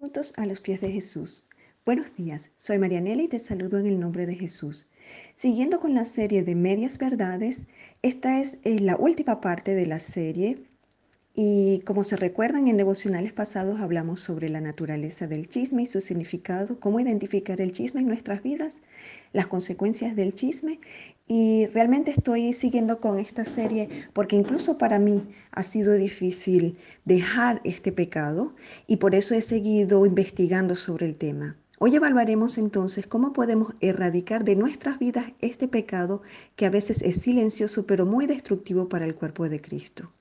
Minutos a los pies de Jesús. Buenos días, soy Marianela y te saludo en el nombre de Jesús. Siguiendo con la serie de medias verdades, esta es eh, la última parte de la serie y como se recuerdan en devocionales pasados hablamos sobre la naturaleza del chisme y su significado, cómo identificar el chisme en nuestras vidas, las consecuencias del chisme y realmente estoy siguiendo con esta serie porque incluso para mí ha sido difícil dejar este pecado y por eso he seguido investigando sobre el tema. Hoy evaluaremos entonces cómo podemos erradicar de nuestras vidas este pecado que a veces es silencioso pero muy destructivo para el cuerpo de Cristo.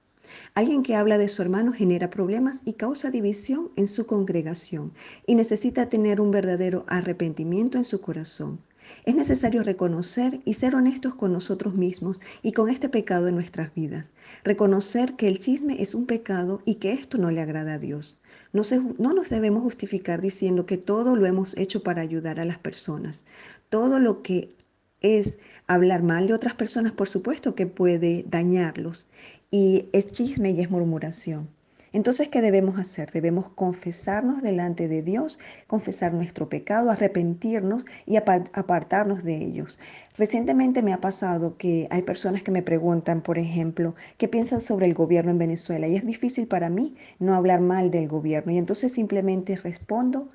Alguien que habla de su hermano genera problemas y causa división en su congregación y necesita tener un verdadero arrepentimiento en su corazón. Es necesario reconocer y ser honestos con nosotros mismos y con este pecado en nuestras vidas. Reconocer que el chisme es un pecado y que esto no le agrada a Dios. No, no, nos debemos justificar diciendo que todo lo hemos hecho para ayudar a las personas. Todo lo que es hablar mal de otras personas, por supuesto que puede dañarlos. Y es chisme y es murmuración. Entonces, ¿qué debemos hacer? Debemos confesarnos delante de Dios, confesar nuestro pecado, arrepentirnos y apartarnos de ellos. Recientemente me ha pasado que hay personas que me preguntan, por ejemplo, qué piensan sobre el gobierno en Venezuela y es difícil para mí no hablar mal del gobierno y entonces simplemente respondo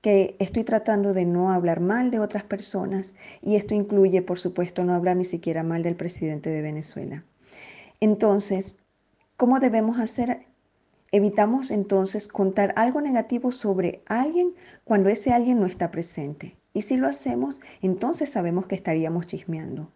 que estoy tratando de no hablar mal de otras personas y esto incluye, por supuesto, no hablar ni siquiera mal del presidente de Venezuela. Entonces, ¿cómo debemos hacer? Evitamos entonces contar algo negativo sobre alguien cuando ese alguien no está presente. Y si lo hacemos, entonces sabemos que estaríamos chismeando.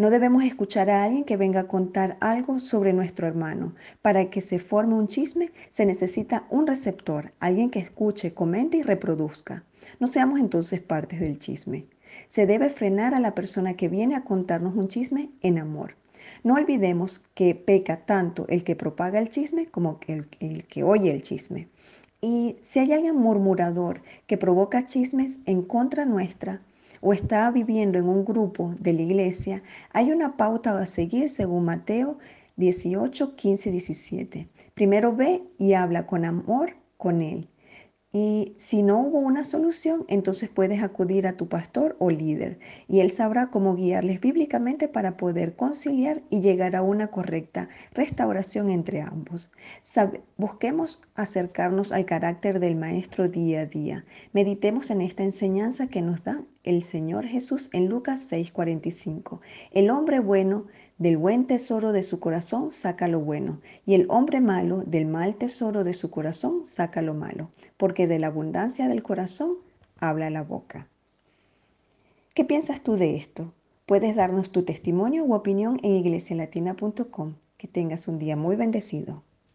No debemos escuchar a alguien que venga a contar algo sobre nuestro hermano. Para que se forme un chisme se necesita un receptor, alguien que escuche, comente y reproduzca. No seamos entonces partes del chisme. Se debe frenar a la persona que viene a contarnos un chisme en amor. No olvidemos que peca tanto el que propaga el chisme como el, que oye el chisme. Y si hay alguien murmurador que provoca chismes en contra nuestra, o está viviendo en un grupo de la iglesia, hay una pauta a seguir según Mateo 18, 15, 17. Primero ve y habla con amor con él. Y si no hubo una solución, entonces puedes acudir a tu pastor o líder y él sabrá cómo guiarles bíblicamente para poder conciliar y llegar a una correcta restauración entre ambos. busquemos acercarnos al carácter del Maestro día a día. Meditemos en esta enseñanza que nos da el Señor Jesús en Lucas 6:45. El hombre bueno del buen tesoro de su corazón saca lo bueno, y el hombre malo del mal tesoro de su corazón saca lo malo, porque de la abundancia del corazón habla la boca. ¿Qué piensas tú de esto? Puedes darnos tu testimonio u opinión en iglesialatina.com. Que tengas un día muy bendecido.